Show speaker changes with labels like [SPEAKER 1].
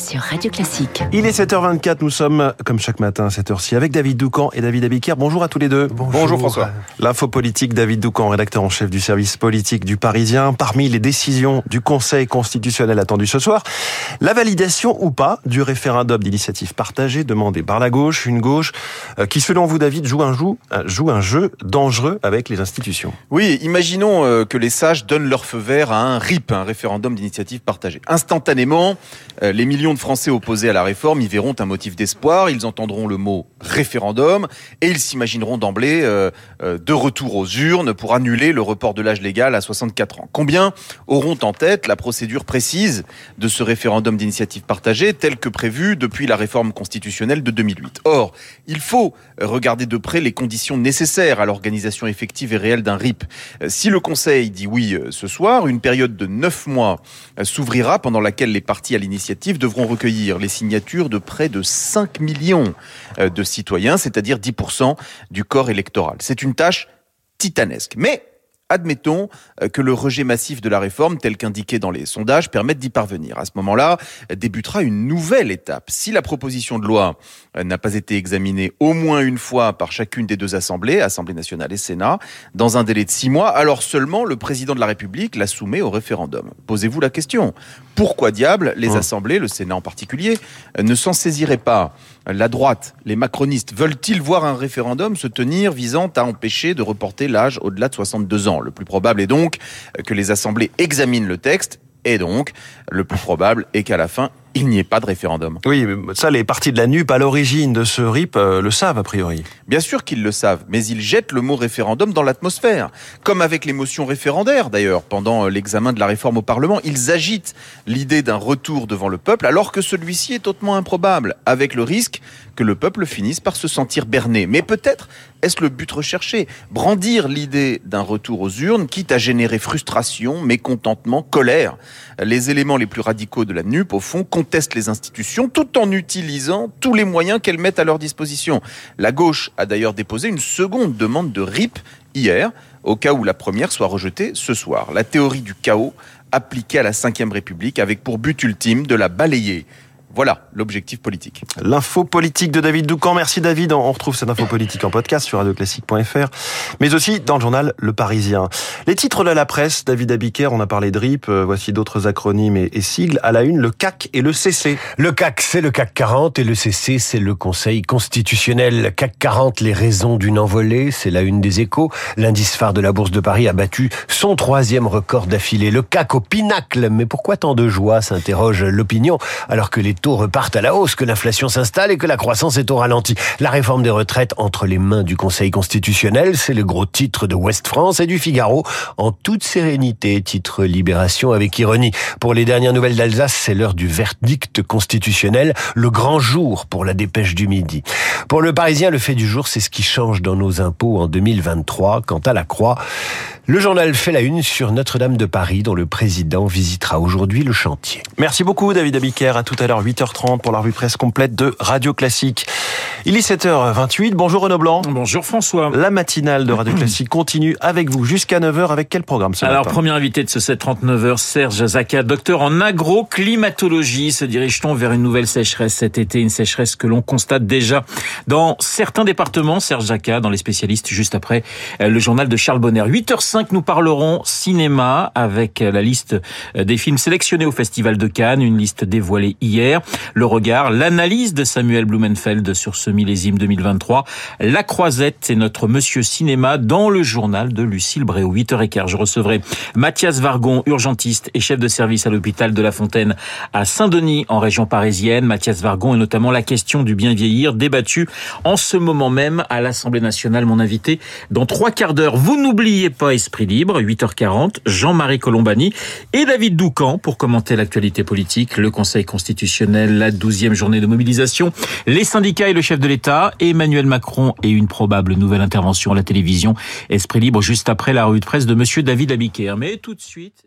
[SPEAKER 1] sur Radio Classique.
[SPEAKER 2] Il est 7h24, nous sommes comme chaque matin à cette heure-ci avec David Doucan et David Abiker. Bonjour à tous les deux.
[SPEAKER 3] Bonjour, François.
[SPEAKER 2] L'info politique, David Doucan, rédacteur en chef du service politique du Parisien. Parmi les décisions du Conseil constitutionnel attendues ce soir, la validation ou pas du référendum d'initiative partagée demandé par la gauche, une gauche euh, qui selon vous David joue un, joue, joue un jeu dangereux avec les institutions.
[SPEAKER 3] Oui, imaginons euh, que les sages donnent leur feu vert à un RIP, un référendum d'initiative partagée. Instantanément, euh, les millions de Français opposés à la réforme y verront un motif d'espoir, ils entendront le mot référendum et ils s'imagineront d'emblée euh, euh, de retour aux urnes pour annuler le report de l'âge légal à 64 ans. Combien auront en tête la procédure précise de ce référendum d'initiative partagée tel que prévu depuis la réforme constitutionnelle de 2008 Or, il faut regarder de près les conditions nécessaires à l'organisation effective et réelle d'un RIP. Si le Conseil dit oui ce soir, une période de neuf mois s'ouvrira pendant laquelle les partis à l'initiative devront recueillir les signatures de près de 5 millions euh, de citoyens, c'est-à-dire 10% du corps électoral. C'est une tâche titanesque. Mais admettons euh, que le rejet massif de la réforme, tel qu'indiqué dans les sondages, permette d'y parvenir. À ce moment-là, débutera une nouvelle étape. Si la proposition de loi euh, n'a pas été examinée au moins une fois par chacune des deux assemblées, Assemblée nationale et Sénat, dans un délai de six mois, alors seulement le président de la République la soumet au référendum. Posez-vous la question. Pourquoi diable les assemblées, le Sénat en particulier, euh, ne s'en saisiraient pas? La droite, les macronistes, veulent-ils voir un référendum se tenir visant à empêcher de reporter l'âge au-delà de 62 ans? Le plus probable est donc que les assemblées examinent le texte et donc, le plus probable est qu'à la fin, il n'y ait pas de référendum.
[SPEAKER 2] Oui, ça, les partis de la NUP à l'origine de ce RIP euh, le savent a priori.
[SPEAKER 3] Bien sûr qu'ils le savent, mais ils jettent le mot référendum dans l'atmosphère. Comme avec les motions référendaires d'ailleurs, pendant euh, l'examen de la réforme au Parlement, ils agitent l'idée d'un retour devant le peuple alors que celui-ci est hautement improbable, avec le risque que le peuple finisse par se sentir berné. Mais peut-être est-ce le but recherché Brandir l'idée d'un retour aux urnes, quitte à générer frustration, mécontentement, colère. Les éléments les plus radicaux de la NUP, au fond, contestent les institutions tout en utilisant tous les moyens qu'elles mettent à leur disposition. La gauche a d'ailleurs déposé une seconde demande de RIP hier, au cas où la première soit rejetée ce soir. La théorie du chaos appliquée à la Ve République avec pour but ultime de la balayer. Voilà l'objectif politique.
[SPEAKER 2] L'info politique de David Doucan. Merci David. On retrouve cette info politique en podcast sur radioclassique.fr, mais aussi dans le journal Le Parisien. Les titres de la presse, David Abiker, on a parlé de RIP, euh, voici d'autres acronymes et, sigles. À la une, le CAC et le CC.
[SPEAKER 4] Le CAC, c'est le CAC 40 et le CC, c'est le Conseil constitutionnel. CAC 40, les raisons d'une envolée, c'est la une des échos. L'indice phare de la Bourse de Paris a battu son troisième record d'affilée. Le CAC au pinacle. Mais pourquoi tant de joie, s'interroge l'opinion, alors que les taux repartent à la hausse, que l'inflation s'installe et que la croissance est au ralenti. La réforme des retraites entre les mains du Conseil constitutionnel, c'est le gros titre de Ouest France et du Figaro. En toute sérénité, titre Libération avec ironie. Pour les dernières nouvelles d'Alsace, c'est l'heure du verdict constitutionnel, le grand jour pour la dépêche du midi. Pour le Parisien, le fait du jour, c'est ce qui change dans nos impôts en 2023. Quant à la Croix, le journal fait la une sur Notre-Dame de Paris, dont le président visitera aujourd'hui le chantier.
[SPEAKER 2] Merci beaucoup, David Abiker. À tout à l'heure, 8h30 pour la presse complète de Radio Classique. Il est 7h28. Bonjour Renaud Blanc.
[SPEAKER 5] Bonjour François.
[SPEAKER 2] La matinale de Radio Classique continue avec vous jusqu'à 9h avec quel programme ce
[SPEAKER 5] Alors, premier invité de ce 7h39, Serge Zaka, docteur en agroclimatologie. Se dirige-t-on vers une nouvelle sécheresse cet été, une sécheresse que l'on constate déjà dans certains départements. Serge Zaka, dans les spécialistes, juste après euh, le journal de Charles Bonner. 8h05, nous parlerons cinéma avec la liste euh, des films sélectionnés au Festival de Cannes, une liste dévoilée hier. Le regard, l'analyse de Samuel Blumenfeld sur ce millésime 2023. La Croisette, c'est notre Monsieur Cinéma dans le journal de Lucille Bréau. 8h15, je recevrai Mathias Vargon, urgentiste et chef de service à l'hôpital de La Fontaine à Saint-Denis, en région parisienne. Mathias Vargon et notamment la question du bien vieillir débattue en ce moment même à l'Assemblée nationale. Mon invité dans trois quarts d'heure. Vous n'oubliez pas Esprit Libre, 8h40, Jean-Marie Colombani et David Doucan pour commenter l'actualité politique, le Conseil constitutionnel, la douzième journée de mobilisation, les syndicats et le de l'État, Emmanuel Macron et une probable nouvelle intervention à la télévision. Esprit libre juste après la revue de presse de monsieur David Abiker. Mais tout de suite,